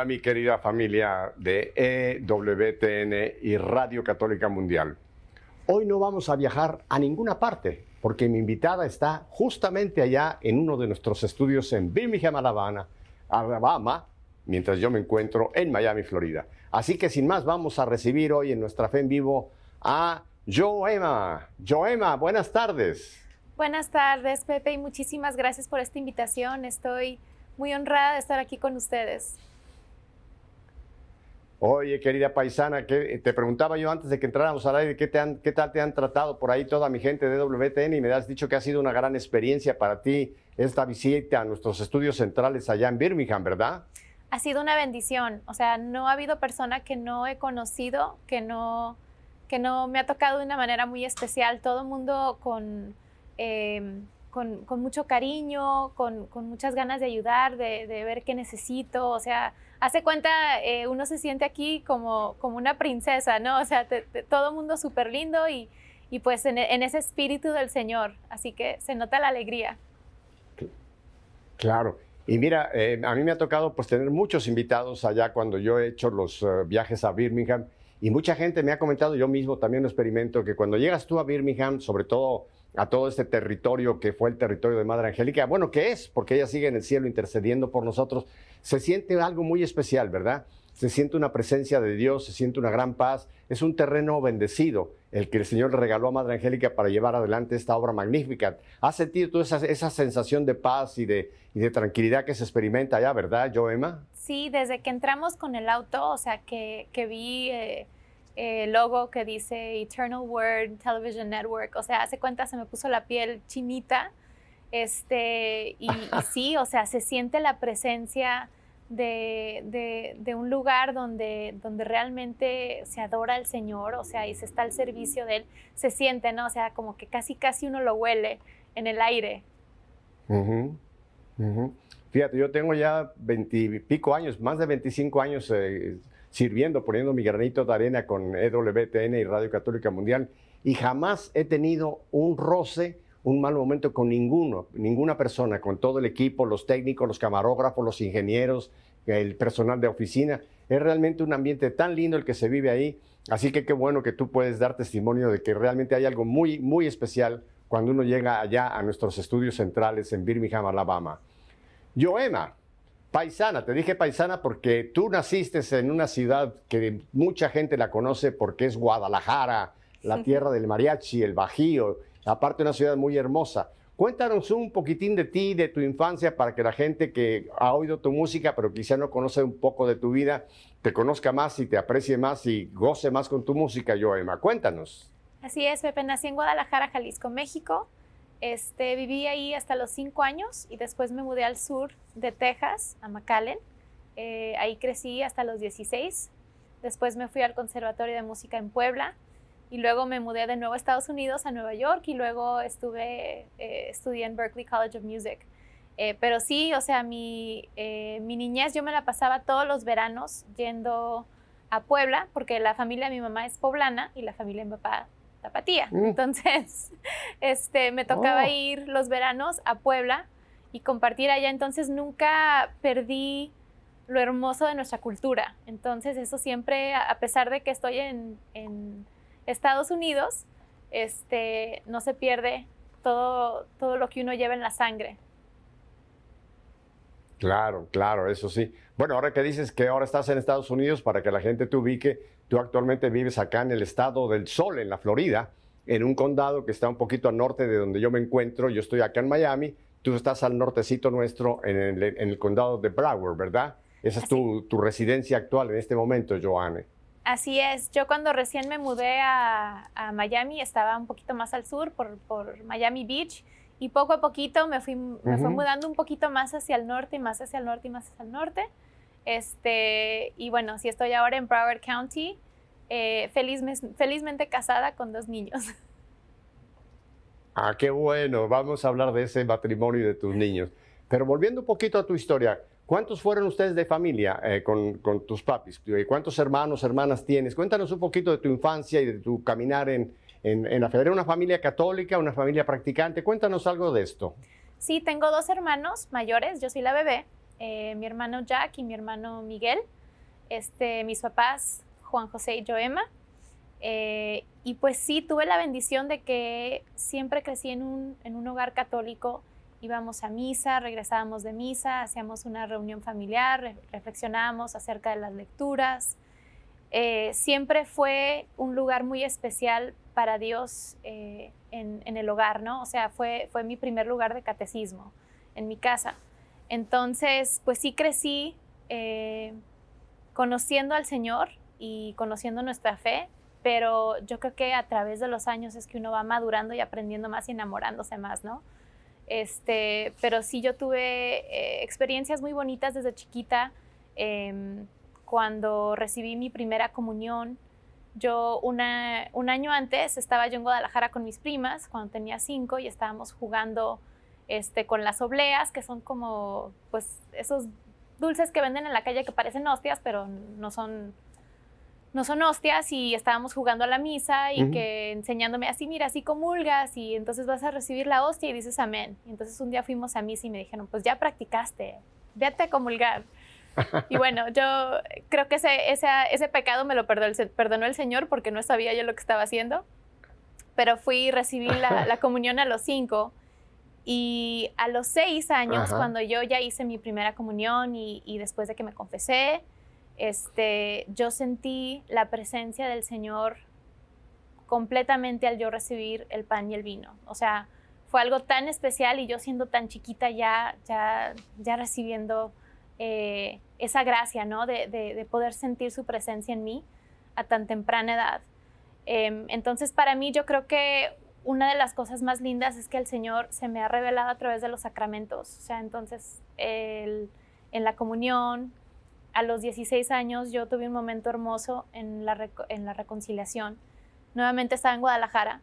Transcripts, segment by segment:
Hola mi querida familia de EWTN y Radio Católica Mundial. Hoy no vamos a viajar a ninguna parte porque mi invitada está justamente allá en uno de nuestros estudios en Birmingham, Alabama, Alabama, mientras yo me encuentro en Miami, Florida. Así que sin más vamos a recibir hoy en nuestra fe en vivo a Joema. Joema, buenas tardes. Buenas tardes, Pepe, y muchísimas gracias por esta invitación. Estoy muy honrada de estar aquí con ustedes. Oye, querida paisana, que te preguntaba yo antes de que entráramos al aire, ¿qué, ¿qué tal te han tratado por ahí toda mi gente de WTN? Y me has dicho que ha sido una gran experiencia para ti esta visita a nuestros estudios centrales allá en Birmingham, ¿verdad? Ha sido una bendición. O sea, no ha habido persona que no he conocido, que no, que no me ha tocado de una manera muy especial. Todo mundo con... Em, con, mucho cariño, con, muchas ganas de ayudar, de, ver qué necesito. O sea, hace cuenta, eh, uno se siente aquí como, como una princesa, ¿no? O sea, todo mundo súper lindo y, pues en, ese espíritu del Señor. Así que se nota la alegría. Claro. Y mira, eh, a mí me ha tocado pues tener muchos invitados allá cuando yo he hecho los eh, viajes a Birmingham y mucha gente me ha comentado, yo mismo también lo experimento, que cuando llegas tú a Birmingham, sobre todo a todo este territorio que fue el territorio de Madre Angélica, bueno, ¿qué es? Porque ella sigue en el cielo intercediendo por nosotros, se siente algo muy especial, ¿verdad? Se siente una presencia de Dios, se siente una gran paz, es un terreno bendecido el que el Señor regaló a Madre Angélica para llevar adelante esta obra magnífica. ¿Has sentido toda esa, sensación de paz y de, de, tranquilidad que se experimenta allá, verdad, Joema? Sí, desde que entramos con el auto, o sea, que, que vi... Eh, el logo que dice Eternal Word Television Network, o sea, hace cuenta se me puso la piel chinita, este, y, sí, o sea, se siente la presencia de, de, un lugar donde, donde realmente se adora al Señor, o sea, y se está al servicio de Él, se siente, ¿no? O sea, como que casi, casi uno lo huele en el aire. Fíjate, yo tengo ya veintipico años, más de 25 años eh, sirviendo, poniendo mi granito de arena con EWTN y Radio Católica Mundial, y jamás he tenido un roce, un mal momento con ninguno, ninguna persona, con todo el equipo, los técnicos, los camarógrafos, los ingenieros, el personal de oficina. Es realmente un ambiente tan lindo el que se vive ahí, así que qué bueno que tú puedes dar testimonio de que realmente hay algo muy, muy especial cuando uno llega allá a nuestros estudios centrales en Birmingham, Alabama. Joema, Paisana, te dije paisana porque tú naciste en una ciudad que mucha gente la conoce porque es Guadalajara, la tierra del mariachi, el bajío, aparte una ciudad muy hermosa. Cuéntanos un poquitín de ti, de tu infancia, para que la gente que ha oído tu música, pero quizá no conoce un poco de tu vida, te conozca más y te aprecie más y goce más con tu música, Joema. Cuéntanos. Así es, Pepe. Nací en Guadalajara, Jalisco, México. Este, viví ahí hasta los cinco años y después me mudé al sur de Texas, a McAllen. Eh, ahí crecí hasta los 16. Después me fui al Conservatorio de Música en Puebla y luego me mudé de nuevo a Estados Unidos, a Nueva York y luego estuve, eh, estudié en Berklee College of Music. Eh, pero sí, o sea, mi, mi niñez yo me la pasaba todos los veranos yendo a Puebla, porque la familia de mi mamá es poblana y la familia de mi papá Tapatía. Mm. Entonces, este, me tocaba oh. ir los veranos a Puebla y compartir allá. Entonces, nunca perdí lo hermoso de nuestra cultura. Entonces, eso siempre, a pesar de que estoy en, Estados Unidos, este, no se pierde todo, todo lo que uno lleva en la sangre. Claro, claro, eso sí. Bueno, ahora que dices que ahora estás en Estados Unidos, para que la gente te ubique, tú actualmente vives acá en el estado del Sol, en la Florida, en un condado que está un poquito al norte de donde yo me encuentro. Yo estoy acá en Miami, tú estás al nortecito nuestro, en el, condado de Broward, ¿verdad? Esa es tu, residencia actual en este momento, Joanne. Así es. Yo cuando recién me mudé a, Miami estaba un poquito más al sur, por, por Miami Beach y poco a poquito me fui, me fui mudando un poquito más hacia el norte y más hacia el norte y más hacia el norte. Este, y bueno, si estoy ahora en Broward County, eh, felizmente casada con dos niños. Ah, qué bueno. Vamos a hablar de ese matrimonio y de tus niños. Pero volviendo un poquito a tu historia, ¿cuántos fueron ustedes de familia eh, con, con, tus papis? ¿Cuántos hermanos, hermanas tienes? Cuéntanos un poquito de tu infancia y de tu caminar en, en, la ¿Era una familia católica, una familia practicante? Cuéntanos algo de esto. Sí, tengo dos hermanos mayores, yo soy la bebé. Eh, mi hermano Jack y mi hermano Miguel, este, mis papás Juan José y Joema. Eh, y pues sí, tuve la bendición de que siempre crecí en un, en un hogar católico íbamos a misa, regresábamos de misa, hacíamos una reunión familiar, reflexionábamos acerca de las lecturas. Eh, siempre fue un lugar muy especial para Dios eh, en, el hogar, ¿no? O sea, fue, fue mi primer lugar de catecismo en mi casa. Entonces, pues sí crecí eh, conociendo al Señor y conociendo nuestra fe, pero yo creo que a través de los años es que uno va madurando y aprendiendo más y enamorándose más, ¿no? Este, pero sí yo tuve eh, experiencias muy bonitas desde chiquita. Em, cuando recibí mi primera comunión, yo un año antes estaba yo en Guadalajara con mis primas, cuando tenía cinco, y estábamos jugando este, con las obleas, que son como pues esos dulces que venden en la calle que parecen hostias, pero no son no son hostias y estábamos jugando a la misa y que enseñándome así, mira, así comulgas y entonces vas a recibir la hostia y dices amén. Y entonces un día fuimos a misa y me dijeron, pues ya practicaste, vete a comulgar. y bueno, yo creo que ese, ese, ese pecado me lo perdonó el, perdonó el Señor porque no sabía yo lo que estaba haciendo, pero fui y recibí la, comunión a los cinco. Y a los seis años, cuando yo ya hice mi primera comunión y, y después de que me confesé, este, yo sentí la presencia del Señor completamente al yo recibir el pan y el vino. O sea, fue algo tan especial y yo siendo tan chiquita ya, ya, ya recibiendo eh, esa gracia, ¿no? De, poder sentir su presencia en mí a tan temprana edad. Em, entonces, para mí, yo creo que una de las cosas más lindas es que el Señor se me ha revelado a través de los sacramentos. O sea, entonces, en la comunión, a los 16 años yo tuve un momento hermoso en la, en la reconciliación. Nuevamente estaba en Guadalajara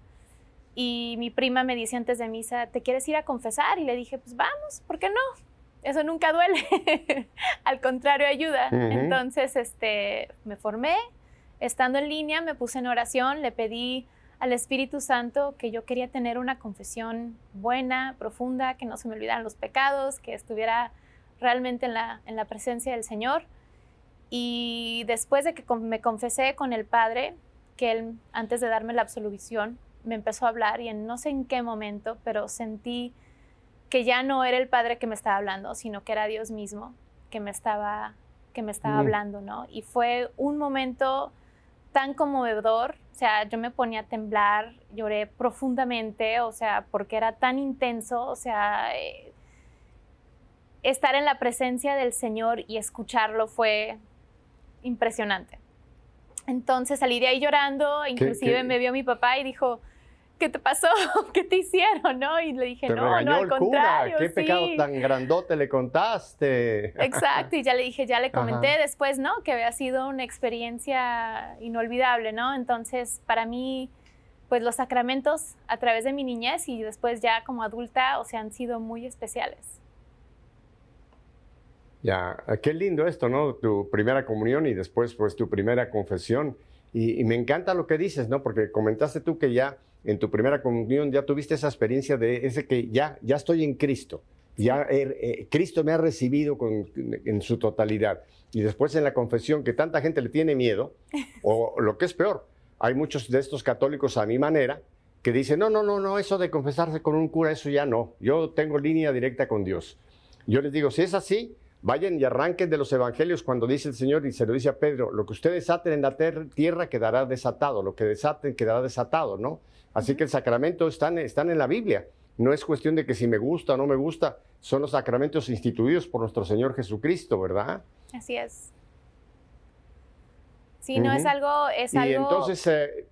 y mi prima me dice antes de misa, ¿te quieres ir a confesar? Y le dije, pues vamos, ¿por qué no? Eso nunca duele, al contrario ayuda. Entonces, este, me formé, estando en línea, me puse en oración, le pedí al Espíritu Santo que yo quería tener una confesión buena, profunda, que no se me olvidaran los pecados, que estuviera realmente en la, en la presencia del Señor. Y después de que me confesé con el padre, que él, antes de darme la absolución, me empezó a hablar y en no sé en qué momento, pero sentí que ya no era el padre que me estaba hablando, sino que era Dios mismo que me estaba, que me estaba hablando, ¿no? Y fue un momento tan conmovedor, o sea, yo me ponía a temblar, lloré profundamente, o sea, porque era tan intenso, o sea, eh, estar en la presencia del Señor y escucharlo fue impresionante. Entonces salí de ahí llorando, inclusive me vio mi papá y dijo, ¿qué te pasó? ¿Qué te hicieron? ¿No? Y le dije, no, no, al contrario. ¿Qué pecado tan grandote le contaste? Exacto, y ya le dije, ya le comenté después, ¿no? Que había sido una experiencia inolvidable, ¿no? Entonces, para mí, pues los sacramentos a través de mi niñez y después ya como adulta, o sea, han sido muy especiales. Ya, qué lindo esto, ¿no? Tu primera comunión y después pues tu primera confesión. Y, me encanta lo que dices, ¿no? Porque comentaste tú que ya en tu primera comunión ya tuviste esa experiencia de ese que ya, ya estoy en Cristo. Ya eh, Cristo me ha recibido en su totalidad. Y después en la confesión, que tanta gente le tiene miedo, o lo que es peor, hay muchos de estos católicos a mi manera que dicen, no, no, no, no, eso de confesarse con un cura, eso ya no. Yo tengo línea directa con Dios. Yo les digo, si es así, Vayan y arranquen de los evangelios cuando dice el Señor y se lo dice a Pedro, lo que ustedes aten en la tierra quedará desatado, lo que desaten quedará desatado, ¿no? Así que el sacramento están, están en la Biblia. No es cuestión de que si me gusta o no me gusta, son los sacramentos instituidos por nuestro Señor Jesucristo, ¿verdad? Así es. Sí, no es algo, es y entonces, eh,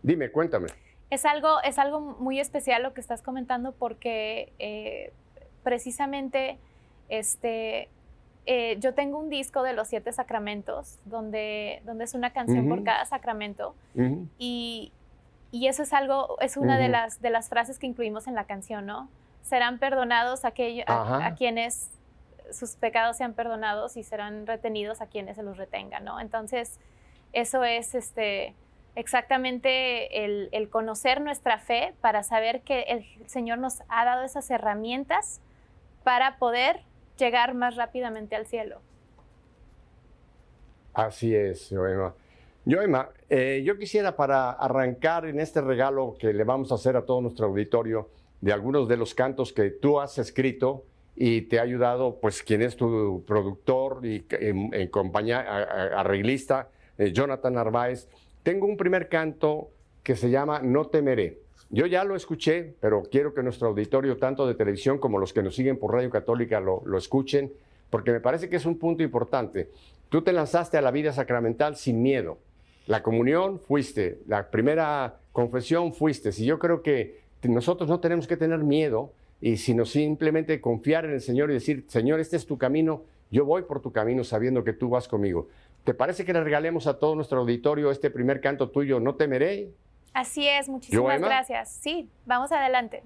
dime, cuéntame. Es algo, es algo muy especial lo que estás comentando porque eh, precisamente este, eh, yo tengo un disco de los siete sacramentos, donde, donde es una canción por cada sacramento. y, y, eso es algo, es una de, las, de las frases que incluimos en la canción, ¿no? Serán perdonados aquellos, a, quienes sus pecados sean perdonados y serán retenidos a quienes se los retengan, ¿no? Entonces, eso es este, exactamente el, el conocer nuestra fe para saber que el Señor nos ha dado esas herramientas para poder llegar más rápidamente al cielo. Así es, Joema. Joema, eh, yo quisiera para arrancar en este regalo que le vamos a hacer a todo nuestro auditorio de algunos de los cantos que tú has escrito y te ha ayudado, pues, quien es tu productor y en, compañía arreglista, eh, Jonathan Narváez. Tengo un primer canto que se llama No temeré. Yo ya lo escuché, pero quiero que nuestro auditorio, tanto de televisión como los que nos siguen por Radio Católica, lo, lo escuchen, porque me parece que es un punto importante. Tú te lanzaste a la vida sacramental sin miedo. La comunión fuiste, la primera confesión fuiste. Y yo creo que nosotros no tenemos que tener miedo y sino simplemente confiar en el Señor y decir, Señor, este es tu camino, yo voy por tu camino sabiendo que tú vas conmigo. ¿Te parece que le regalemos a todo nuestro auditorio este primer canto tuyo, No temeré? Así es, muchísimas gracias. Sí, vamos adelante.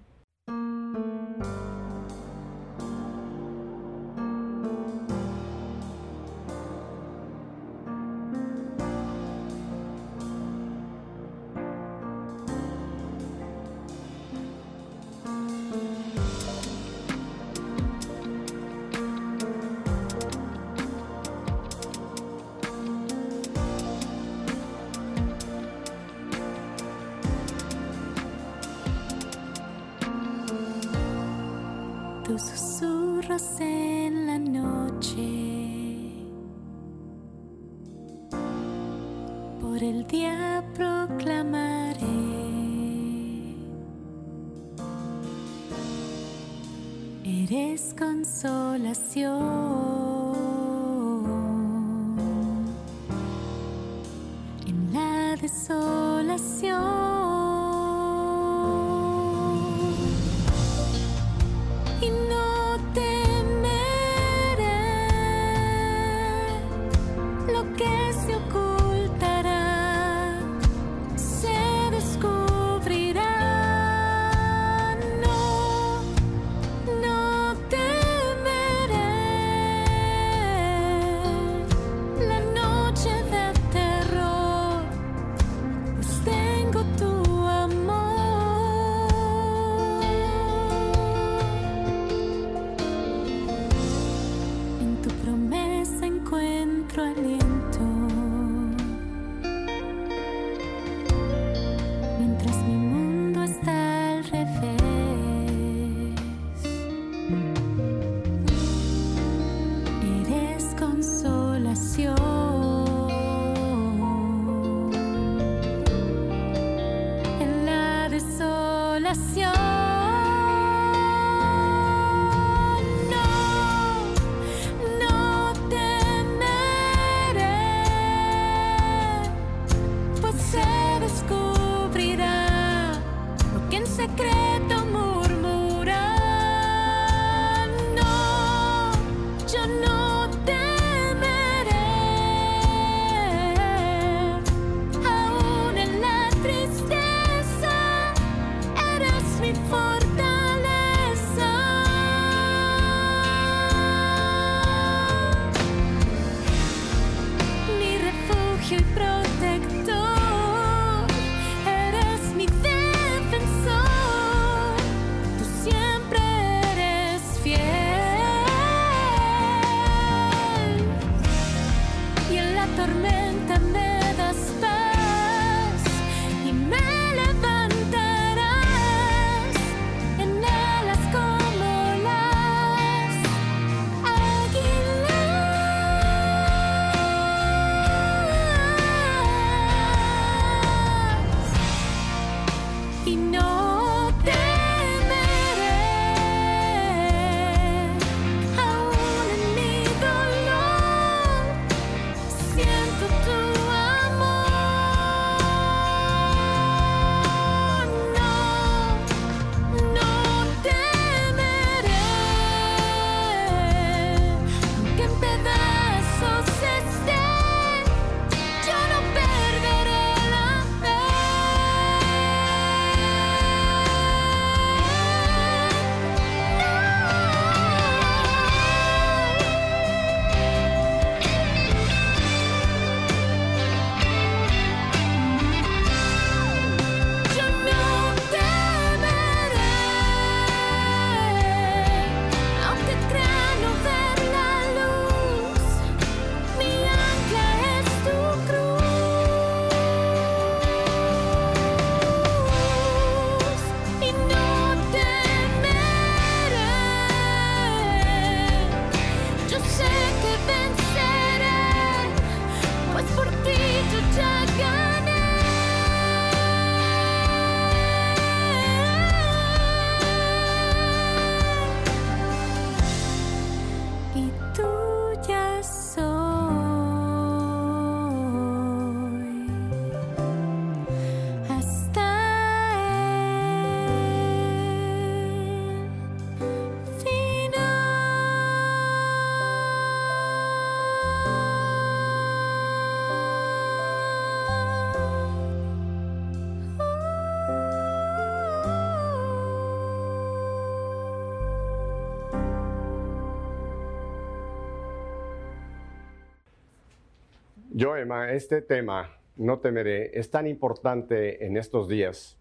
Emma, este tema, no temeré, es tan importante en estos días.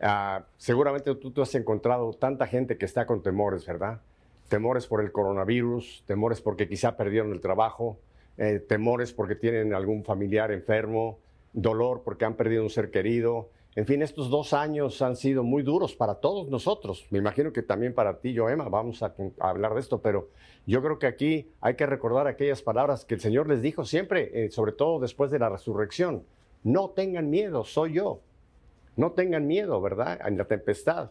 Ah, seguramente tú, tú has encontrado tanta gente que está con temores, ¿verdad? Temores por el coronavirus, temores porque quizá perdieron el trabajo, eh, temores porque tienen algún familiar enfermo, dolor porque han perdido un ser querido. En fin, estos dos años han sido muy duros para todos nosotros. Me imagino que también para ti, yo, Emma, vamos a, a hablar de esto, pero yo creo que aquí hay que recordar aquellas palabras que el Señor les dijo siempre, eh, sobre todo después de la resurrección. No tengan miedo, soy yo. No tengan miedo, ¿verdad? En la tempestad.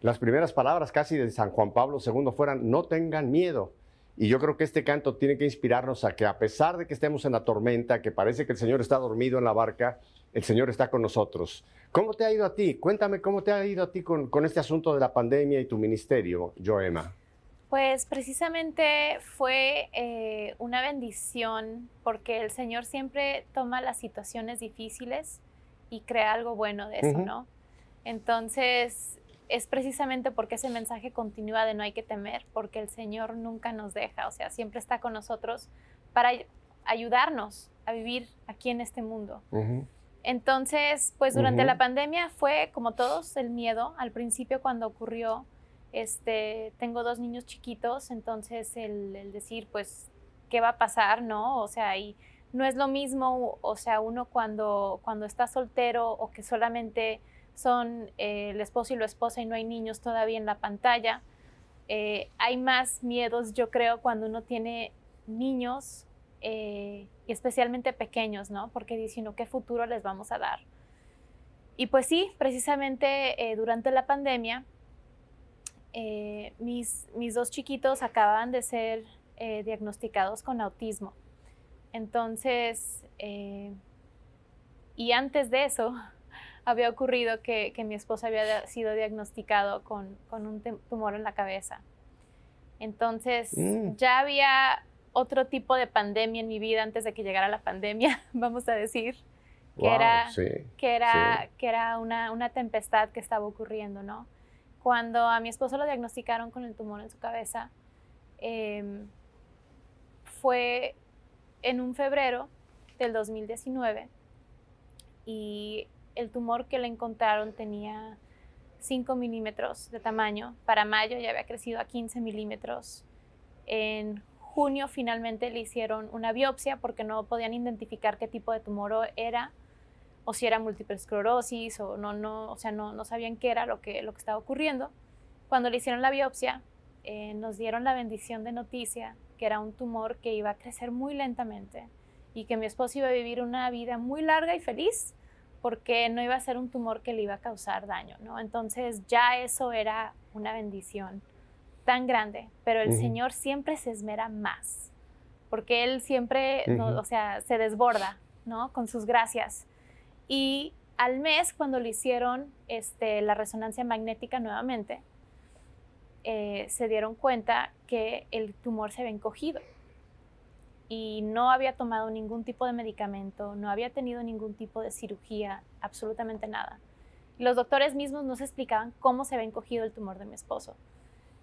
Las primeras palabras casi de San Juan Pablo II fueran, no tengan miedo. Y yo creo que este canto tiene que inspirarnos a que a pesar de que estemos en la tormenta, que parece que el Señor está dormido en la barca, el Señor está con nosotros. ¿Cómo te ha ido a ti? Cuéntame cómo te ha ido a ti con, con este asunto de la pandemia y tu ministerio, Joema. Pues precisamente fue eh, una bendición porque el Señor siempre toma las situaciones difíciles y crea algo bueno de eso, ¿no? Entonces, es precisamente porque ese mensaje continúa de no hay que temer, porque el Señor nunca nos deja, o sea, siempre está con nosotros para ayudarnos a vivir aquí en este mundo. Entonces, pues durante la pandemia fue como todos el miedo. Al principio cuando ocurrió, este, tengo dos niños chiquitos, entonces el, el decir, pues, ¿qué va a pasar? ¿No? O sea, y no es lo mismo, o sea, uno cuando, cuando está soltero o que solamente son eh, el esposo y la esposa y no hay niños todavía en la pantalla. Eh, hay más miedos, yo creo, cuando uno tiene niños eh, especialmente pequeños, ¿no? Porque dicen, ¿qué futuro les vamos a dar? Y pues sí, precisamente durante la pandemia, mis, mis dos chiquitos acababan de ser diagnosticados con autismo. Entonces, y antes de eso, había ocurrido que, mi esposo había sido diagnosticado con, un tumor en la cabeza. Entonces, mm. ya había otro tipo de pandemia en mi vida antes de que llegara la pandemia, vamos a decir, que era, que era, que era una, tempestad que estaba ocurriendo, ¿no? Cuando a mi esposo lo diagnosticaron con el tumor en su cabeza, em, fue en un febrero del 2019 y el tumor que le encontraron tenía 5 milímetros de tamaño. Para mayo ya había crecido a 15 milímetros. En junio finalmente le hicieron una biopsia porque no podían identificar qué tipo de tumor era o si era múltiple esclerosis o no, no, o sea, no, no sabían qué era lo que, lo que estaba ocurriendo. Cuando le hicieron la biopsia, eh, nos dieron la bendición de noticia que era un tumor que iba a crecer muy lentamente y que mi esposo iba a vivir una vida muy larga y feliz porque no iba a ser un tumor que le iba a causar daño, ¿no? Entonces ya eso era una bendición tan grande, pero el Señor siempre se esmera más, porque Él siempre, o sea, se desborda, ¿no? Con sus gracias. Y al mes, cuando le hicieron este, la resonancia magnética nuevamente, eh, se dieron cuenta que el tumor se había encogido y no había tomado ningún tipo de medicamento, no había tenido ningún tipo de cirugía, absolutamente nada. Los doctores mismos no se explicaban cómo se había encogido el tumor de mi esposo.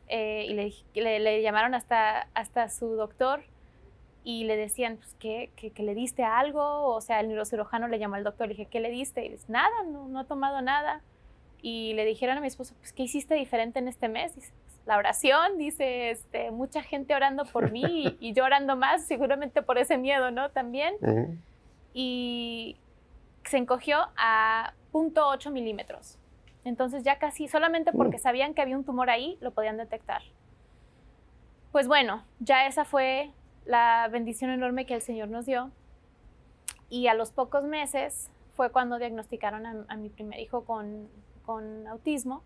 Eh, y le, le, llamaron hasta, hasta su doctor y le decían pues, que, que, le diste algo, o sea, el neurocirujano le llamó al doctor, le dije, ¿qué le diste? Y dice, nada, no, no ha tomado nada. Y le dijeron a mi esposo, pues, ¿qué hiciste diferente en este mes? Dice, la oración, dice, este, mucha gente orando por mí y, yo orando más, seguramente por ese miedo, ¿no? También. Y se encogió a 0.8 milímetros. Entonces ya casi, solamente porque mm. sabían que había un tumor ahí, lo podían detectar. Pues bueno, ya esa fue la bendición enorme que el Señor nos dio. Y a los pocos meses fue cuando diagnosticaron a, mi primer hijo con, con autismo.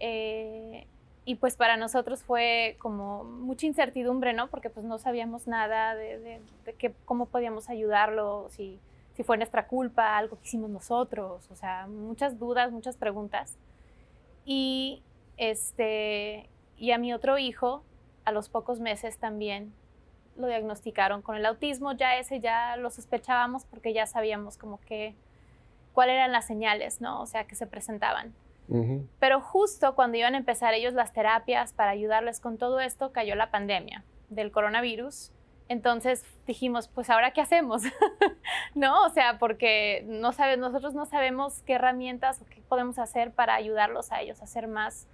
Eh, y pues para nosotros fue como mucha incertidumbre, ¿no? Porque pues no sabíamos nada de, de, cómo podíamos ayudarlo, si, si fue nuestra culpa, algo que hicimos nosotros, o sea, muchas dudas, muchas preguntas. Y, este, y a mi otro hijo, a los pocos meses también lo diagnosticaron con el autismo, ya ese ya lo sospechábamos porque ya sabíamos como que cuáles eran las señales, ¿no? O sea, que se presentaban. Pero justo cuando iban a empezar ellos las terapias para ayudarles con todo esto, cayó la pandemia del coronavirus. Entonces dijimos, pues ahora qué hacemos, ¿no? O sea, porque no sabe, nosotros no sabemos qué herramientas o qué podemos hacer para ayudarlos a ellos a ser más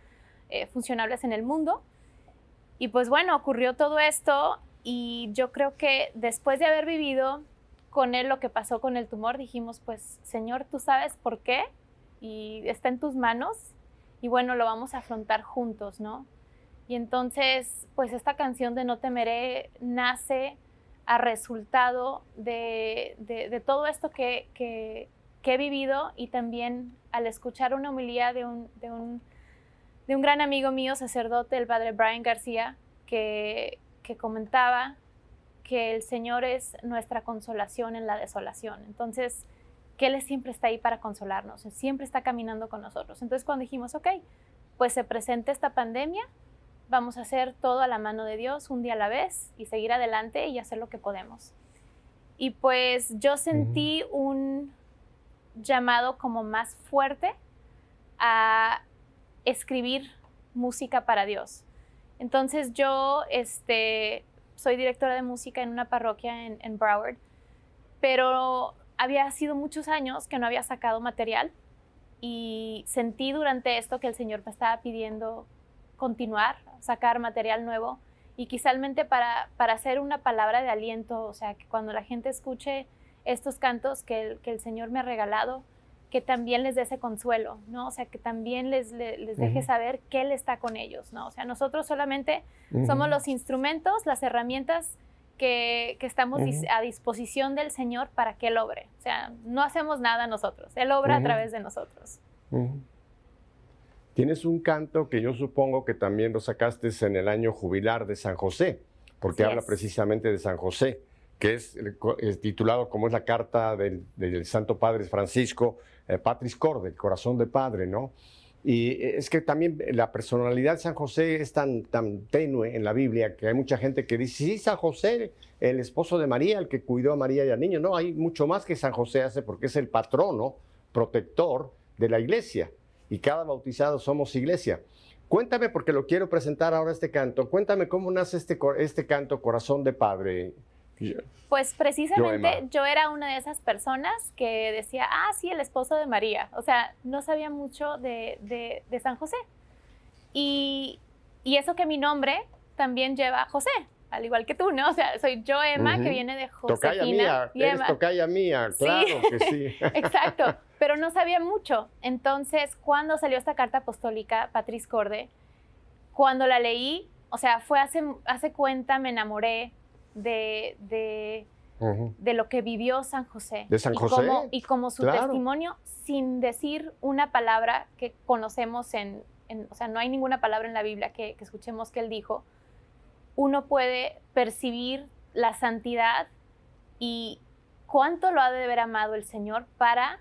eh, funcionables en el mundo. Y pues bueno, ocurrió todo esto y yo creo que después de haber vivido con él lo que pasó con el tumor, dijimos, pues Señor, tú sabes por qué y está en tus manos y bueno, lo vamos a afrontar juntos, ¿no? Y entonces, pues esta canción de No temeré nace a resultado de, todo esto que, he vivido y también al escuchar una homilía de un gran amigo mío, sacerdote, el padre Brian García, que, que comentaba que el Señor es nuestra consolación en la desolación. Entonces, que Él siempre está ahí para consolarnos, siempre está caminando con nosotros. Entonces, cuando dijimos, ok, pues se presenta esta pandemia, vamos a hacer todo a la mano de Dios, un día a la vez, y seguir adelante y hacer lo que podemos. Y pues yo sentí un llamado como más fuerte a escribir música para Dios. Entonces yo este, soy directora de música en una parroquia en, en Broward, pero había sido muchos años que no había sacado material y sentí durante esto que el Señor me estaba pidiendo continuar, sacar material nuevo y quizálmente para, para hacer una palabra de aliento, o sea, que cuando la gente escuche estos cantos que el, que el Señor me ha regalado, que también les dé ese consuelo, ¿no? O sea, que también les, les, deje saber que Él está con ellos, ¿no? O sea, nosotros solamente somos los instrumentos, las herramientas que, que estamos a disposición del Señor para que Él obre. O sea, no hacemos nada nosotros, Él obra a través de nosotros. Tienes un canto que yo supongo que también lo sacaste en el año jubilar de San José, porque habla precisamente de San José, que es, titulado como es la carta del, Santo Padre Francisco, eh, Patris Corde, el corazón de Padre, ¿no? Y es que también la personalidad de San José es tan, tan tenue en la Biblia que hay mucha gente que dice, sí, San José, el esposo de María, el que cuidó a María y al niño. No, hay mucho más que San José hace porque es el patrono, protector de la iglesia y cada bautizado somos iglesia. Cuéntame, porque lo quiero presentar ahora este canto, cuéntame cómo nace este, este canto Corazón de Padre. Pues precisamente yo, era una de esas personas que decía, ah, sí, el esposo de María. O sea, no sabía mucho de, de, San José. Y, y, eso que mi nombre también lleva a José, al igual que tú, ¿no? O sea, soy yo Emma, que viene de Josefina. Tocaya mía, eres tocaya mía, claro que sí. Exacto pero no sabía mucho. Entonces, cuando salió esta carta apostólica, Patrice Corde, cuando la leí, o sea, fue hace, hace cuenta, me enamoré de, de, de lo que vivió San José. De San y José. Como, y como su testimonio, sin decir una palabra que conocemos en, o sea, no hay ninguna palabra en la Biblia que, que escuchemos que él dijo, uno puede percibir la santidad y cuánto lo ha de haber amado el Señor para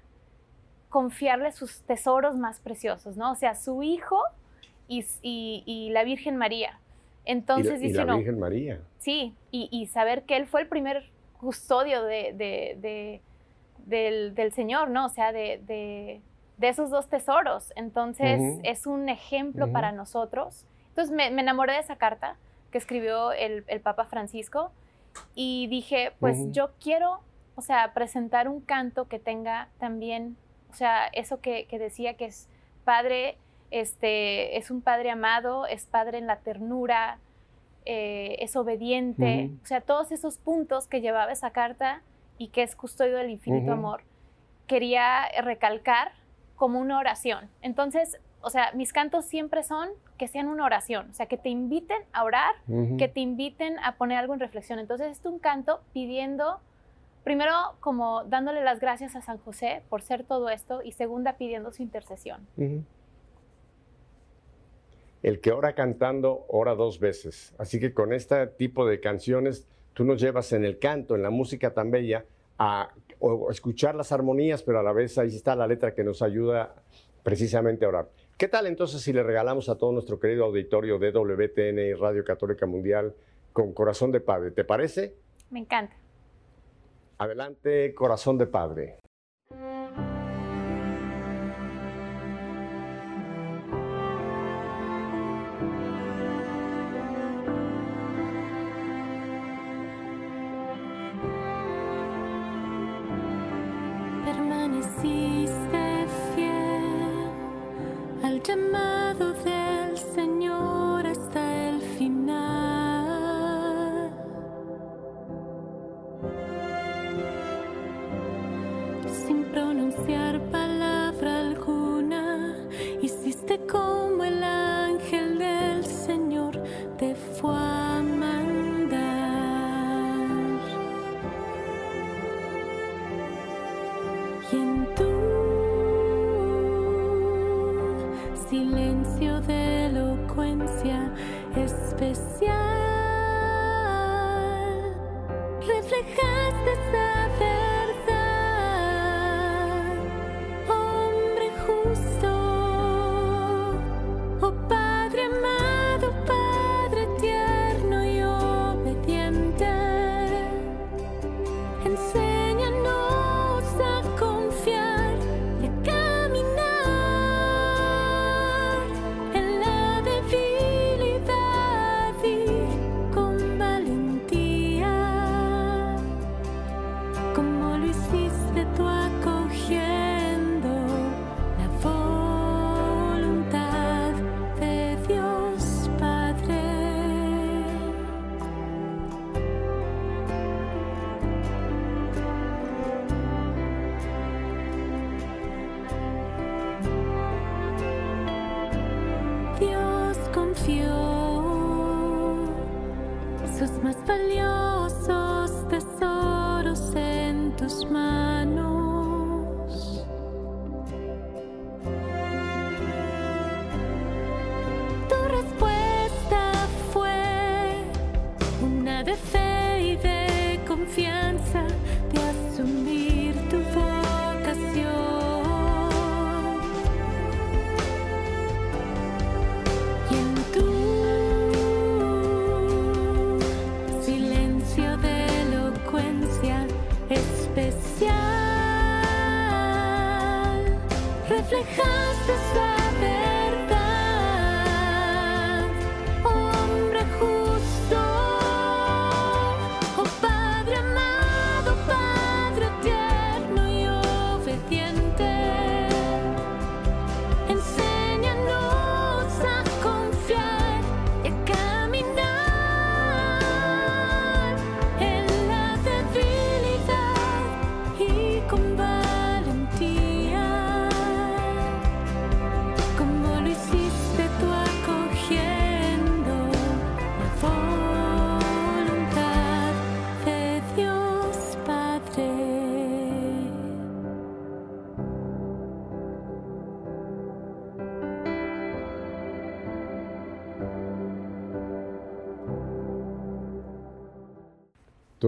confiarle sus tesoros más preciosos, ¿no? O sea, su hijo y, la Virgen María. Entonces y dice, la Virgen María. Sí, y, saber que él fue el primer custodio de, del, Señor, ¿no? O sea, de, esos dos tesoros. Entonces es un ejemplo para nosotros. Entonces me, enamoré de esa carta que escribió el, Papa Francisco y dije, pues yo quiero, o sea, presentar un canto que tenga también o sea, eso que, decía que es padre, este, es un padre amado, es padre en la ternura, eh, es obediente, o sea, todos esos puntos que llevaba esa carta y que es custodio del infinito amor, quería recalcar como una oración. Entonces, o sea, mis cantos siempre son que sean una oración, o sea, que te inviten a orar, que te inviten a poner algo en reflexión. Entonces, es un canto pidiendo primero como dándole las gracias a San José por ser todo esto y segunda pidiendo su intercesión. El que ora cantando, ora dos veces. Así que con este tipo de canciones, tú nos llevas en el canto, en la música tan bella, a escuchar las armonías, pero a la vez ahí está la letra que nos ayuda precisamente a orar. ¿Qué tal entonces si le regalamos a todo nuestro querido auditorio de WTN y Radio Católica Mundial con Corazón de Padre? ¿Te parece? Me encanta. Adelante, corazón de padre.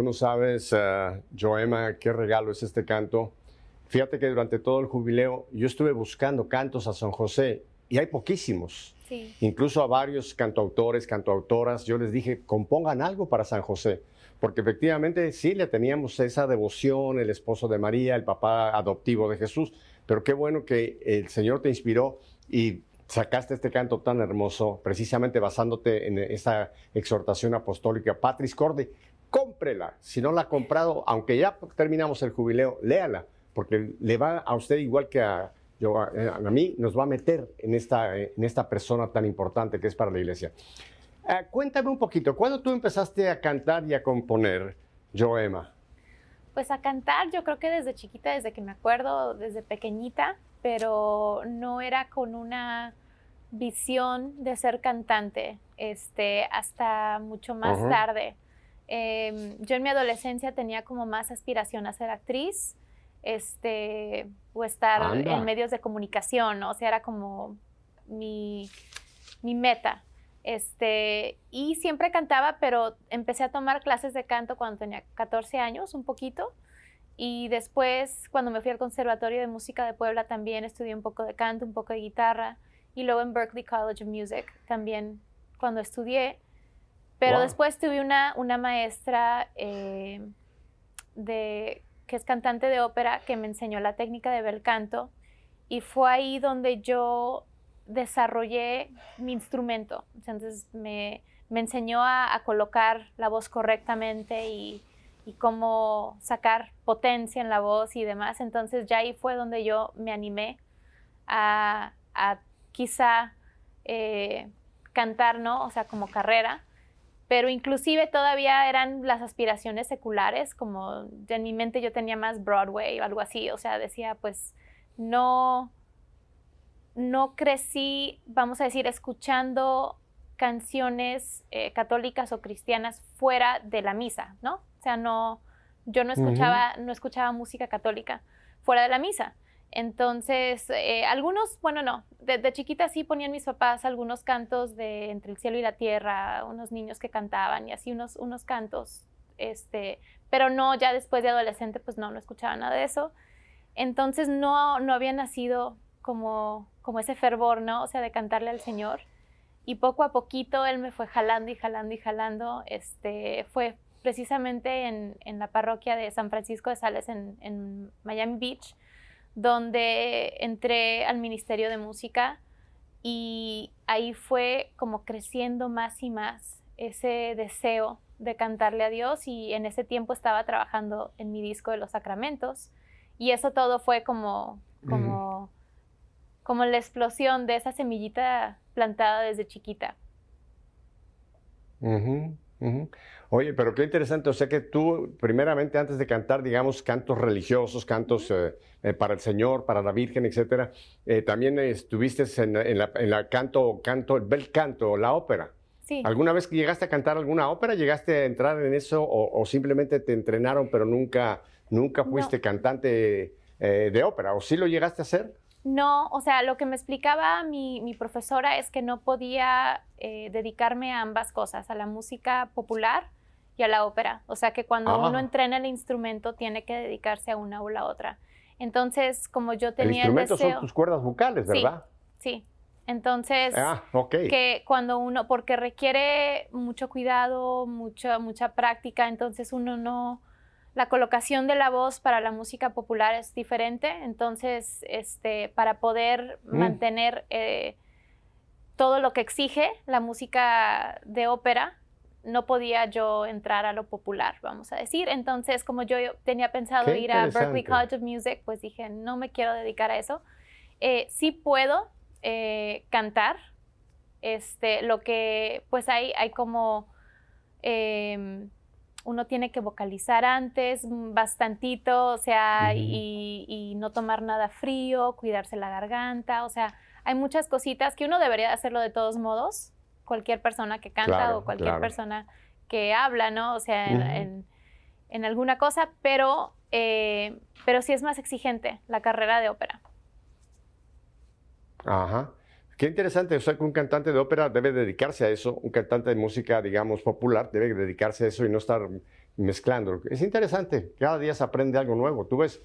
No sabes, eh, Joema, qué regalo es este canto. Fíjate que durante todo el jubileo yo estuve buscando cantos a San José y hay poquísimos. Sí. Incluso a varios cantautores, cantautoras, yo les dije, compongan algo para San José, porque efectivamente sí le teníamos esa devoción, el esposo de María, el papá adoptivo de Jesús, pero qué bueno que el Señor te inspiró y sacaste este canto tan hermoso, precisamente basándote en esa exhortación apostólica, Patris Corde. Cómprela, si no la ha comprado, aunque ya terminamos el jubileo, léala, porque le va a usted igual que a, yo, a, a mí, nos va a meter en esta, en esta persona tan importante que es para la iglesia. Eh, cuéntame un poquito, ¿cuándo tú empezaste a cantar y a componer, Joema? Pues a cantar, yo creo que desde chiquita, desde que me acuerdo, desde pequeñita, pero no era con una visión de ser cantante, este, hasta mucho más tarde. Em, yo en mi adolescencia tenía como más aspiración a ser actriz, este, o estar Anda. en medios de comunicación, ¿no? o sea, era como mi, mi meta. Este, y siempre cantaba, pero empecé a tomar clases de canto cuando tenía 14 años, un poquito. Y después, cuando me fui al Conservatorio de Música de Puebla, también estudié un poco de canto, un poco de guitarra. Y luego en Berklee College of Music, también cuando estudié. Pero Wow. después tuve una, una maestra eh, de, que es cantante de ópera que me enseñó la técnica de bel canto. Y fue ahí donde yo desarrollé mi instrumento. Entonces me, me enseñó a, a colocar la voz correctamente y, y cómo sacar potencia en la voz y demás. Entonces ya ahí fue donde yo me animé a, a quizá eh, cantar, ¿no? O sea, como carrera. Pero inclusive todavía eran las aspiraciones seculares, como en mi mente yo tenía más Broadway o algo así. O sea, decía, pues no, no crecí, vamos a decir, escuchando canciones eh, católicas o cristianas fuera de la misa, ¿no? O sea, no, yo no escuchaba, no escuchaba música católica fuera de la misa. Entonces, eh, algunos, bueno, no, desde chiquita sí ponían mis papás algunos cantos de Entre el cielo y la tierra, unos niños que cantaban y así unos, unos cantos, este, pero no, ya después de adolescente, pues no, no escuchaba nada de eso. Entonces, no, no había nacido como, como ese fervor, ¿no? O sea, de cantarle al Señor. Y poco a poquito él me fue jalando y jalando y jalando. Este, fue precisamente en, en la parroquia de San Francisco de Sales en, en Miami Beach, donde entré al Ministerio de Música y ahí fue como creciendo más y más ese deseo de cantarle a Dios y en ese tiempo estaba trabajando en mi disco de los sacramentos y eso todo fue como, como, como la explosión de esa semillita plantada desde chiquita. Oye, pero qué interesante. O sea que tú, primeramente, antes de cantar, digamos, cantos religiosos, cantos eh, eh, para el Señor, para la Virgen, etcétera, eh, también estuviste en, en la, en la canto, canto, el bel canto, la ópera. Sí. ¿Alguna vez que llegaste a cantar alguna ópera, llegaste a entrar en eso o, o simplemente te entrenaron, pero nunca, nunca No. fuiste cantante de ópera? ¿O sí lo llegaste a hacer? No, o sea, lo que me explicaba mi, mi profesora es que no podía eh, dedicarme a ambas cosas, a la música popular y a la ópera. O sea, que cuando Ah. uno entrena el instrumento tiene que dedicarse a una o la otra. Entonces, como yo El tenía el, instrumento deseo... son tus cuerdas vocales. ¿verdad? Sí, entonces... Ah, ok. que cuando uno, porque requiere mucho cuidado, mucha, mucha práctica, entonces uno no, la colocación de la voz para la música popular es diferente, entonces este, para poder Mm. mantener eh, todo lo que exige la música de ópera, no podía yo entrar a lo popular, vamos a decir. Entonces, como yo tenía pensado Qué ir a Berklee. College of Music, pues dije, no me quiero dedicar a eso. Eh, sí puedo eh, cantar, este, lo que pues hay, hay como em, uno tiene que vocalizar antes bastantito, o sea, y, y no tomar nada frío, cuidarse la garganta, o sea, hay muchas cositas que uno debería hacerlo de todos modos, cualquier persona que canta Claro, o cualquier claro. persona que habla, ¿no? O sea, en, Ujú. en- en alguna cosa, pero, eh, pero sí es más exigente la carrera de ópera. Ajá. Qué interesante, o sea que un cantante de ópera debe dedicarse a eso, un cantante de música, digamos, popular, debe dedicarse a eso y no estar mezclando. Es interesante, cada día se aprende algo nuevo. Tú ves,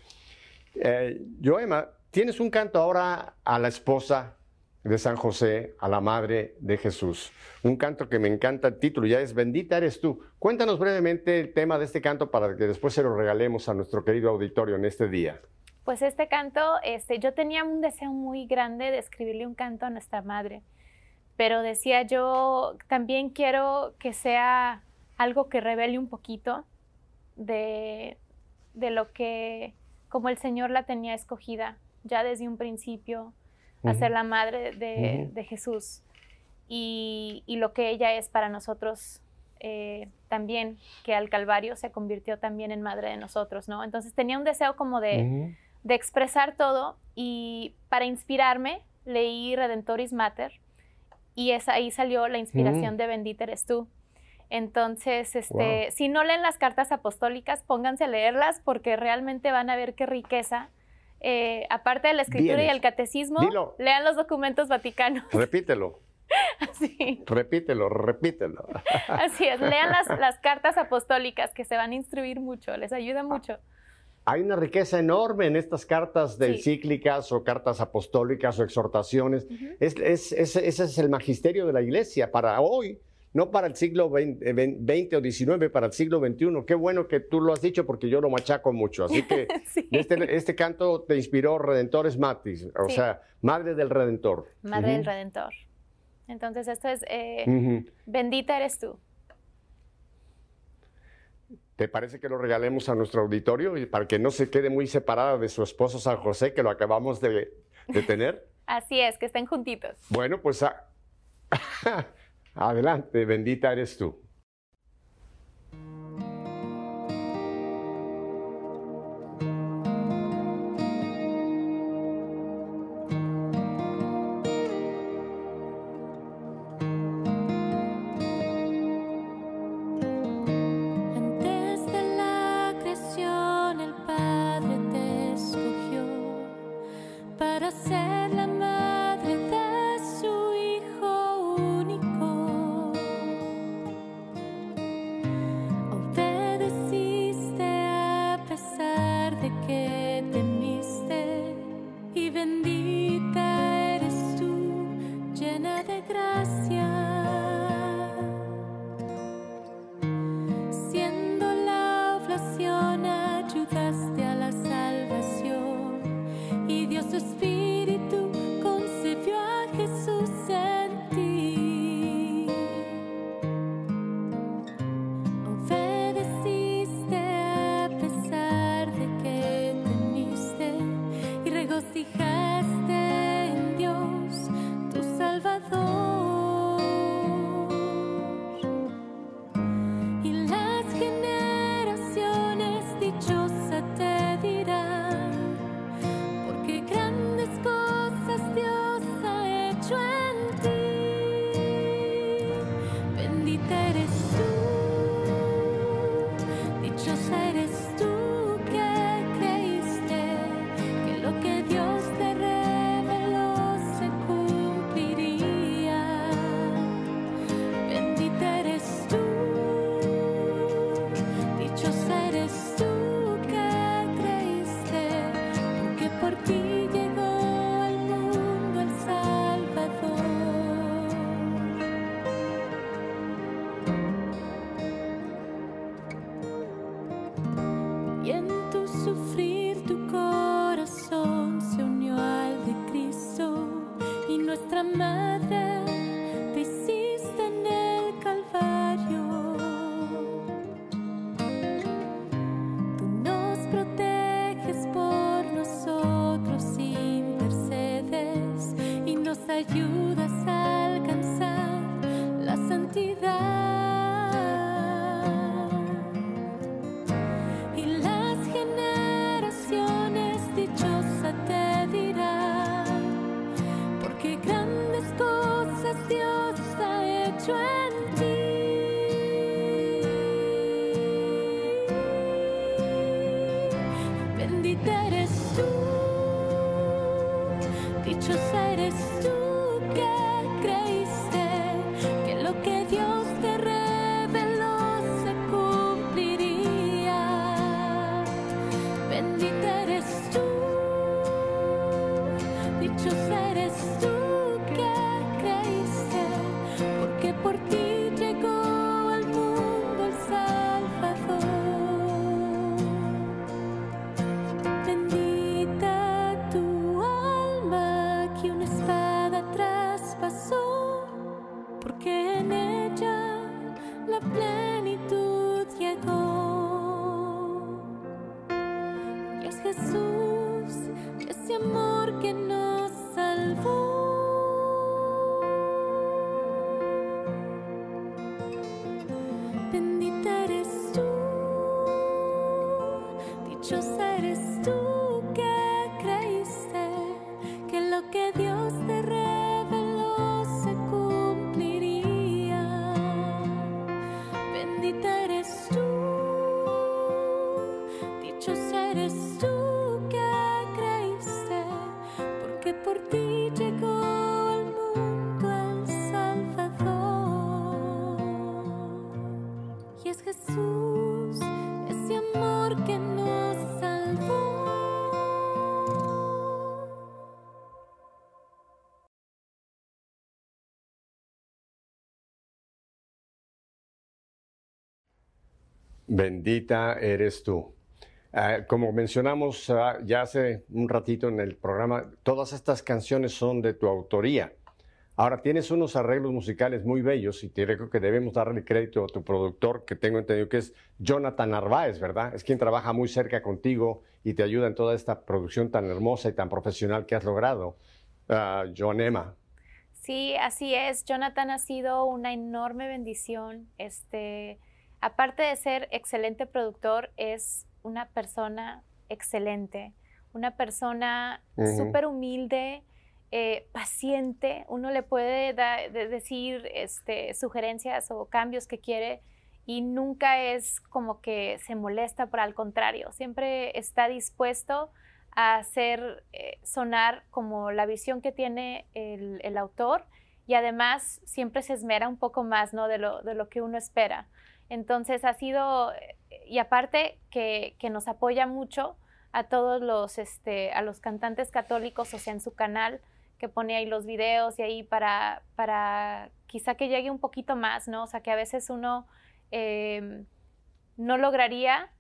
eh, Joema, tienes un canto ahora a la esposa de San José, a la madre de Jesús. Un canto que me encanta el título, ya es Bendita eres tú. Cuéntanos brevemente el tema de este canto para que después se lo regalemos a nuestro querido auditorio en este día. Pues este canto, este, yo tenía un deseo muy grande de escribirle un canto a nuestra madre, pero decía yo, también quiero que sea algo que revele un poquito de, de lo que, como el Señor la tenía escogida ya desde un principio, a Ujú. ser la madre de, de Jesús y, y lo que ella es para nosotros eh, también, que al Calvario se convirtió también en madre de nosotros, ¿no? Entonces tenía un deseo como de de expresar todo y para inspirarme leí Redentoris Mater y es, ahí salió la inspiración Mm. de Bendita eres tú. Entonces, este, Wow. si no leen las cartas apostólicas, pónganse a leerlas porque realmente van a ver qué riqueza. Eh, aparte de la escritura y el catecismo, Dilo. lean los documentos vaticanos. Repítelo, Así, repítelo, repítelo. así es, lean las, las cartas apostólicas que se van a instruir mucho, les ayuda mucho. Hay una riqueza enorme en estas cartas de Sí. encíclicas o cartas apostólicas o exhortaciones. Ujú. Es- es- es- ese es el magisterio de la iglesia para hoy, no para el siglo XX eh, o XIX, para el siglo XXI. Qué bueno que tú lo has dicho porque yo lo machaco mucho. Así que este, este, canto te inspiró Redentores Matis, o sea, Madre del Redentor. Madre del Redentor. Entonces esto es, eh, bendita eres tú. ¿Te parece que lo regalemos a nuestro auditorio y para que no se quede muy separada de su esposo San José, que lo acabamos de, de tener? Así es, que estén juntitos. Bueno, pues... A... Ah, Adelante, bendita eres tú. gracia. santidad. Y es Jesús, ese amor que nos salvó. Bendita eres tú. Ah, como mencionamos ah, ya hace un ratito en el programa, todas estas canciones son de tu autoría. Ahora, tienes unos arreglos musicales muy bellos y te creo que debemos darle crédito a tu productor, que tengo entendido que es Jonathan Narváez, ¿verdad? Es quien trabaja muy cerca contigo y te ayuda en toda esta producción tan hermosa y tan profesional que has logrado. Uh, John Emma. Sí, así es. Jonathan ha sido una enorme bendición. Este, aparte de ser excelente productor, es una persona excelente, una persona súper humilde, eh, paciente. Uno le puede decir este, sugerencias o cambios que quiere y nunca es como que se molesta, por al contrario, siempre está dispuesto a hacer eh, sonar como la visión que tiene el, autor y además siempre se esmera un poco más ¿no? de, lo, de lo que uno espera. Entonces ha sido, y aparte que, que nos apoya mucho a todos los, este, a los cantantes católicos, o sea, en su canal, que pone ahí los videos y ahí para, para quizá que llegue un poquito más, ¿no? O sea, que a veces uno em, no lograría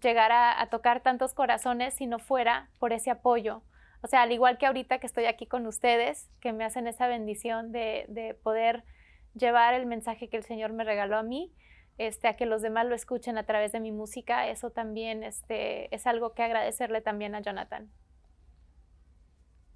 llegar a, tocar tantos corazones si no fuera por ese apoyo. O sea, al igual que ahorita que estoy aquí con ustedes, que me hacen esa bendición de, poder llevar el mensaje que el Señor me regaló a mí, este, a que los demás lo escuchen a través de mi música, eso también este, es algo que agradecerle también a Jonathan.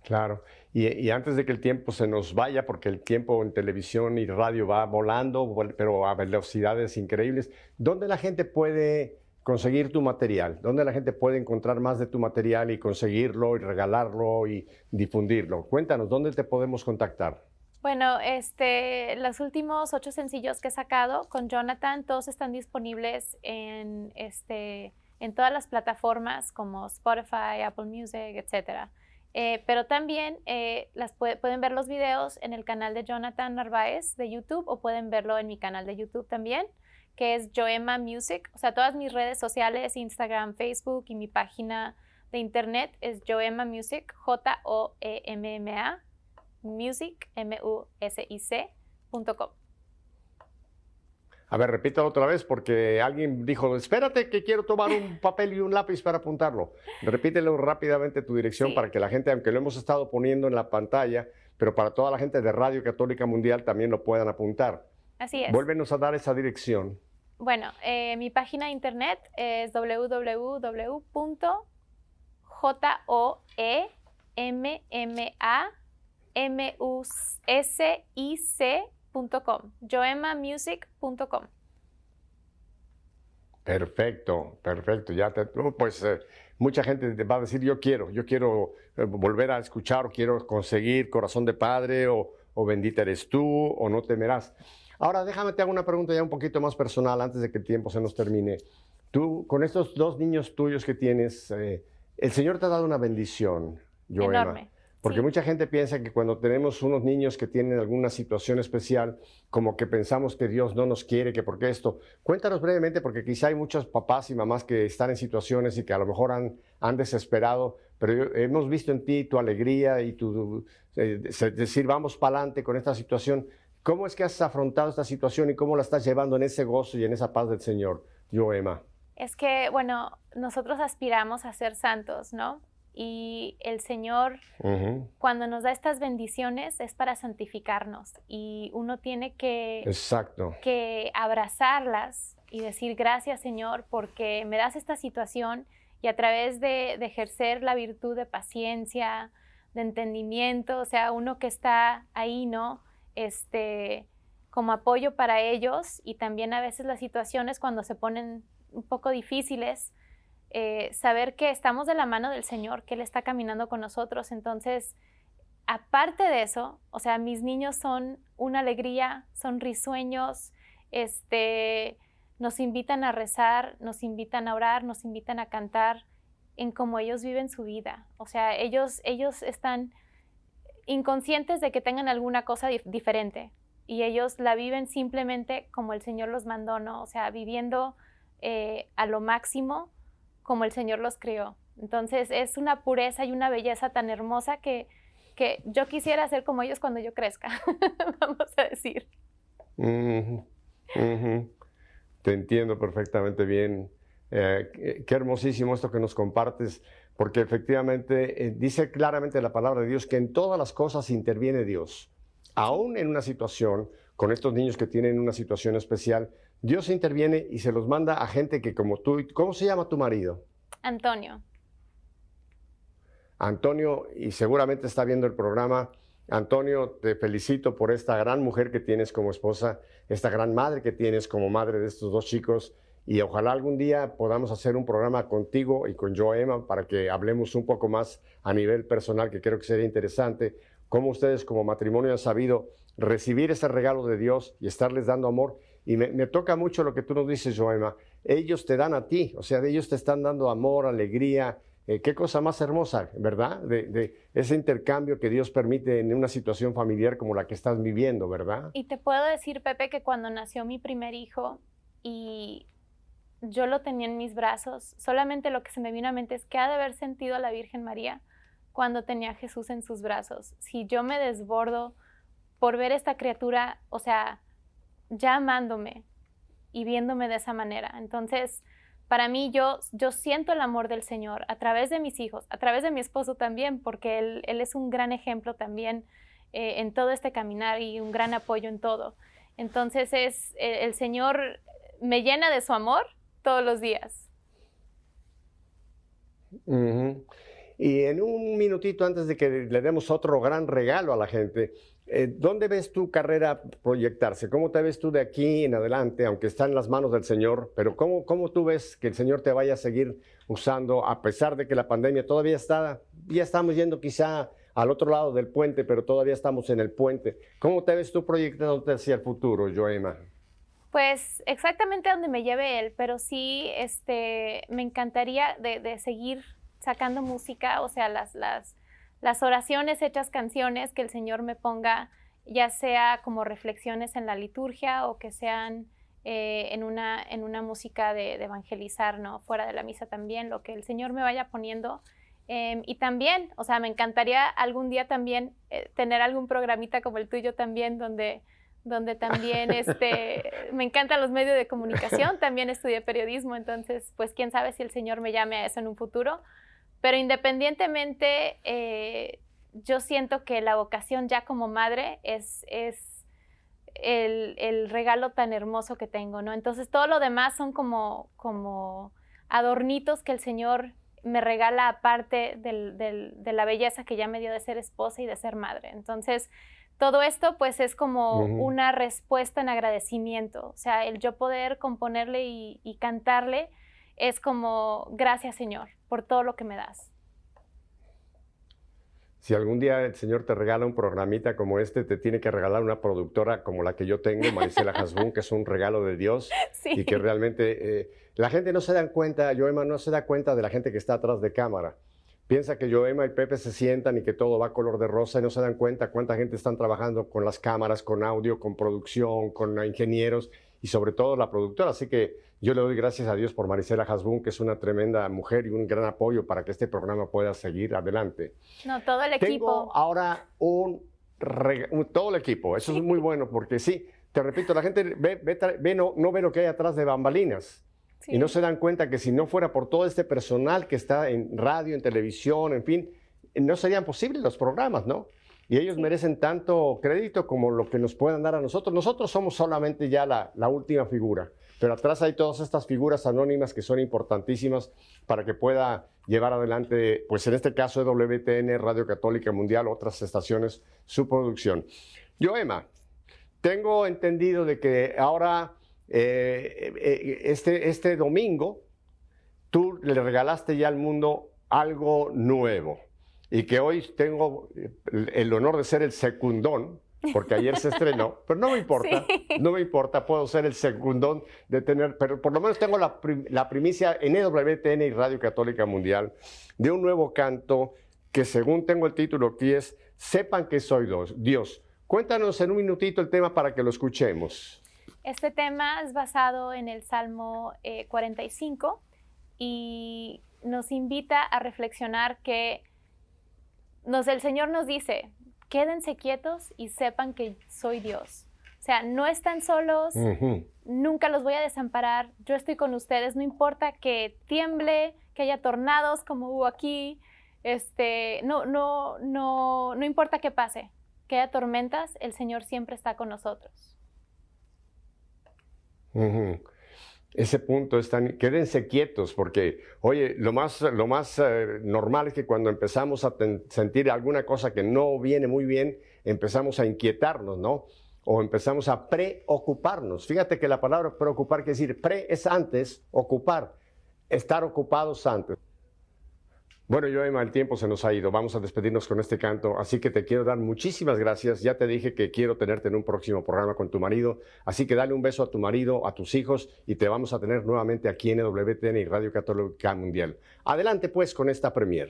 Claro, y, antes de que el tiempo se nos vaya, porque el tiempo en televisión y radio va volando, pero a velocidades increíbles, ¿dónde la gente puede conseguir tu material? ¿Dónde la gente puede encontrar más de tu material y conseguirlo y regalarlo y difundirlo? Cuéntanos, ¿dónde te podemos contactar? Bueno, este, los últimos ocho sencillos que he sacado con Jonathan, todos están disponibles en, este, en todas las plataformas como Spotify, Apple Music, etc. Eh, pero también eh, las pueden ver los videos en el canal de Jonathan Narváez de YouTube o pueden verlo en mi canal de YouTube también que es Joema Music. O sea, todas mis redes sociales, Instagram, Facebook y mi página de internet es Joema Music, J-O-E-M-M-A, Music, M-U-S-I-C.com. A ver, repítalo otra vez porque alguien dijo, espérate que quiero tomar un papel y un lápiz para apuntarlo. Repítelo rápidamente tu dirección para que la gente, aunque lo hemos estado poniendo en la pantalla, pero para toda la gente de Radio Católica Mundial también lo puedan apuntar. Así es. Vuélvenos a dar esa dirección. Bueno, eh, mi página de internet es www.joemmamusic.com, joemamusic.com. Perfecto, perfecto. Ya te, pues eh, mucha gente te va a decir yo quiero, yo quiero eh, volver a escuchar o quiero conseguir Corazón de Padre o, o Bendita eres tú o No temerás. Ahora déjame te hago una pregunta ya un poquito más personal antes de que el tiempo se nos termine. Tú, con estos dos niños tuyos que tienes, eh, el Señor te ha dado una bendición, Joema. Enorme. Porque mucha gente piensa que cuando tenemos unos niños que tienen alguna situación especial, como que pensamos que Dios no nos quiere, que porque esto. Cuéntanos brevemente, porque quizá hay muchos papás y mamás que están en situaciones y que a lo mejor han, han desesperado, pero hemos visto en ti tu alegría y tu eh, decir, vamos para adelante con esta situación. ¿Cómo es que has afrontado esta situación y cómo la estás llevando en ese gozo y en esa paz del Señor, yo, Emma? Es que, bueno, nosotros aspiramos a ser santos, ¿no? Y el Señor, cuando nos da estas bendiciones, es para santificarnos. Y uno tiene que, Exacto. que abrazarlas y decir, gracias Señor, porque me das esta situación y a través de, de ejercer la virtud de paciencia, de entendimiento, o sea, uno que está ahí, ¿no? este, como apoyo para ellos y también a veces las situaciones cuando se ponen un poco difíciles, eh, saber que estamos de la mano del Señor, que Él está caminando con nosotros. Entonces, aparte de eso, o sea, mis niños son una alegría, son risueños, este, nos invitan a rezar, nos invitan a orar, nos invitan a cantar en cómo ellos viven su vida. O sea, ellos, ellos están inconscientes de que tengan alguna cosa diferente y ellos la viven simplemente como el Señor los mandó, ¿no? O sea, viviendo eh, a lo máximo como el Señor los crió. Entonces es una pureza y una belleza tan hermosa que, que yo quisiera ser como ellos cuando yo crezca, vamos a decir. Te entiendo perfectamente bien. Eh, qué hermosísimo esto que nos compartes porque efectivamente eh, dice claramente la palabra de Dios que en todas las cosas interviene Dios. aún en una situación con estos niños que tienen una situación especial, Dios interviene y se los manda a gente que como tú, ¿cómo se llama tu marido? Antonio. Antonio, y seguramente está viendo el programa. Antonio, te felicito por esta gran mujer que tienes como esposa, esta gran madre que tienes como madre de estos dos chicos. Y ojalá algún día podamos hacer un programa contigo y con Joema para que hablemos un poco más a nivel personal, que creo que sería interesante, cómo ustedes como matrimonio han sabido recibir ese regalo de Dios y estarles dando amor. Y me, toca mucho lo que tú nos dices, Joema. Ellos te dan a ti, o sea, ellos te están dando amor, alegría, eh, qué cosa más hermosa, ¿verdad? De, de, ese intercambio que Dios permite en una situación familiar como la que estás viviendo, ¿verdad? Y te puedo decir, Pepe, que cuando nació mi primer hijo y yo lo tenía en mis brazos, solamente lo que se me vino a mente es que ha de haber sentido a la Virgen María cuando tenía a Jesús en sus brazos. Si yo me desbordo por ver esta criatura, o sea, ya amándome y viéndome de esa manera. Entonces, para mí yo, yo siento el amor del Señor a través de mis hijos, a través de mi esposo también, porque él, él es un gran ejemplo también eh, en todo este caminar y un gran apoyo en todo. Entonces es, el, el Señor me llena de su amor todos los días. Y en un minutito antes de que le demos otro gran regalo a la gente, eh, ¿dónde ves tu carrera proyectarse? ¿Cómo te ves tú de aquí en adelante, aunque está en las manos del Señor? Pero ¿cómo, cómo tú ves que el Señor te vaya a seguir usando a pesar de que la pandemia todavía está, ya estamos yendo quizá al otro lado del puente, pero todavía estamos en el puente? ¿Cómo te ves tú proyectándote hacia el futuro, Joema? Pues exactamente donde me lleve él, pero sí este, me encantaría de, de seguir sacando música, o sea, las, las, las oraciones hechas canciones que el Señor me ponga, ya sea como reflexiones en la liturgia o que sean eh, en, una, en una música de, de, evangelizar, ¿no? Fuera de la misa también, lo que el Señor me vaya poniendo. Eh, y también, o sea, me encantaría algún día también eh, tener algún programita como el tuyo también, donde, donde también este, me encantan los medios de comunicación, también estudié periodismo, entonces, pues quién sabe si el Señor me llame a eso en un futuro. Pero independientemente, eh, yo siento que la vocación ya como madre es, es el, el, regalo tan hermoso que tengo, ¿no? Entonces todo lo demás son como, como adornitos que el Señor me regala aparte del, del, de la belleza que ya me dio de ser esposa y de ser madre. Entonces, todo esto pues es como uh -huh. una respuesta en agradecimiento, o sea, el yo poder componerle y, y cantarle es como, gracias Señor por todo lo que me das. Si algún día el Señor te regala un programita como este, te tiene que regalar una productora como la que yo tengo, Marisela Hasbun, que es un regalo de Dios sí. y que realmente eh, la gente no se da cuenta, Joema no se da cuenta de la gente que está atrás de cámara. Piensa que Joema y Pepe se sientan y que todo va color de rosa y no se dan cuenta cuánta gente están trabajando con las cámaras, con audio, con producción, con ingenieros y sobre todo la productora. Así que yo le doy gracias a Dios por Marisela Hasbun, que es una tremenda mujer y un gran apoyo para que este programa pueda seguir adelante. No, todo el Tengo equipo. ahora un, un, todo el equipo. Eso sí. es muy bueno porque sí, te repito, la gente ve, ve, ve no, no, ve lo que hay atrás de bambalinas. Sí. Y no se dan cuenta que si no fuera por todo este personal que está en radio, en televisión, en fin, no serían posibles los programas, ¿no? Y ellos sí. merecen tanto crédito como lo que nos puedan dar a nosotros. Nosotros somos solamente ya la, la, última figura, pero atrás hay todas estas figuras anónimas que son importantísimas para que pueda llevar adelante, pues en este caso WTN, Radio Católica Mundial, otras estaciones, su producción. Yo, Emma, tengo entendido de que ahora, eh, eh, este, este domingo, tú le regalaste ya al mundo algo nuevo y que hoy tengo el honor de ser el secundón, porque ayer se estrenó, pero no me importa, sí. no me importa, puedo ser el secundón de tener, pero por lo menos tengo la, prim, la primicia en EWTN y Radio Católica Mundial de un nuevo canto que según tengo el título aquí es Sepan que soy Dios. Cuéntanos en un minutito el tema para que lo escuchemos. Este tema es basado en el Salmo eh, 45 y nos invita a reflexionar que nos, el Señor nos dice, quédense quietos y sepan que soy Dios. O sea, no están solos, uh -huh. nunca los voy a desamparar, yo estoy con ustedes, no importa que tiemble, que haya tornados como hubo aquí, este, no, no, no, no importa qué pase, que haya tormentas, el Señor siempre está con nosotros. Ese punto es tan... Quédense quietos porque, oye, lo más, lo más eh, normal es que cuando empezamos a sentir alguna cosa que no viene muy bien, empezamos a inquietarnos, ¿no? O empezamos a preocuparnos. Fíjate que la palabra preocupar quiere decir, pre es antes, ocupar, estar ocupados antes. Bueno, yo, Emma, el tiempo se nos ha ido. Vamos a despedirnos con este canto. Así que te quiero dar muchísimas gracias. Ya te dije que quiero tenerte en un próximo programa con tu marido. Así que dale un beso a tu marido, a tus hijos y te vamos a tener nuevamente aquí en WTN y Radio Católica Mundial. Adelante pues con esta premier.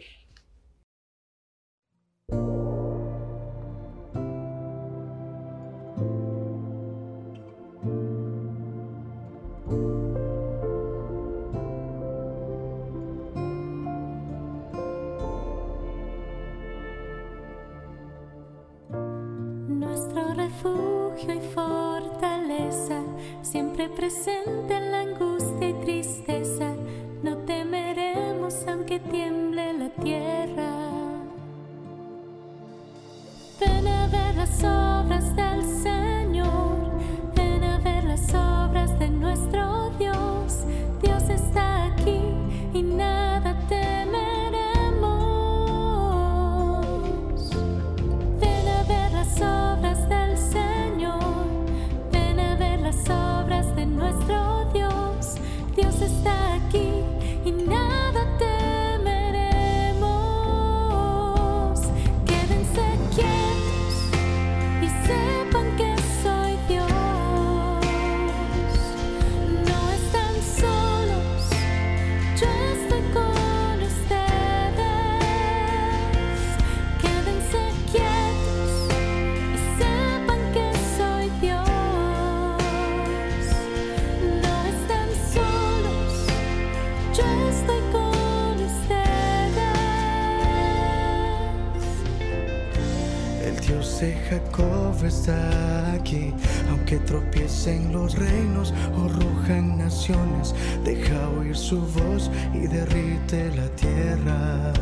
Jacob está aquí. Aunque tropiecen los reinos o rujan naciones, deja oír su voz y derrite la tierra.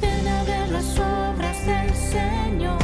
Ven a ver las obras del Señor.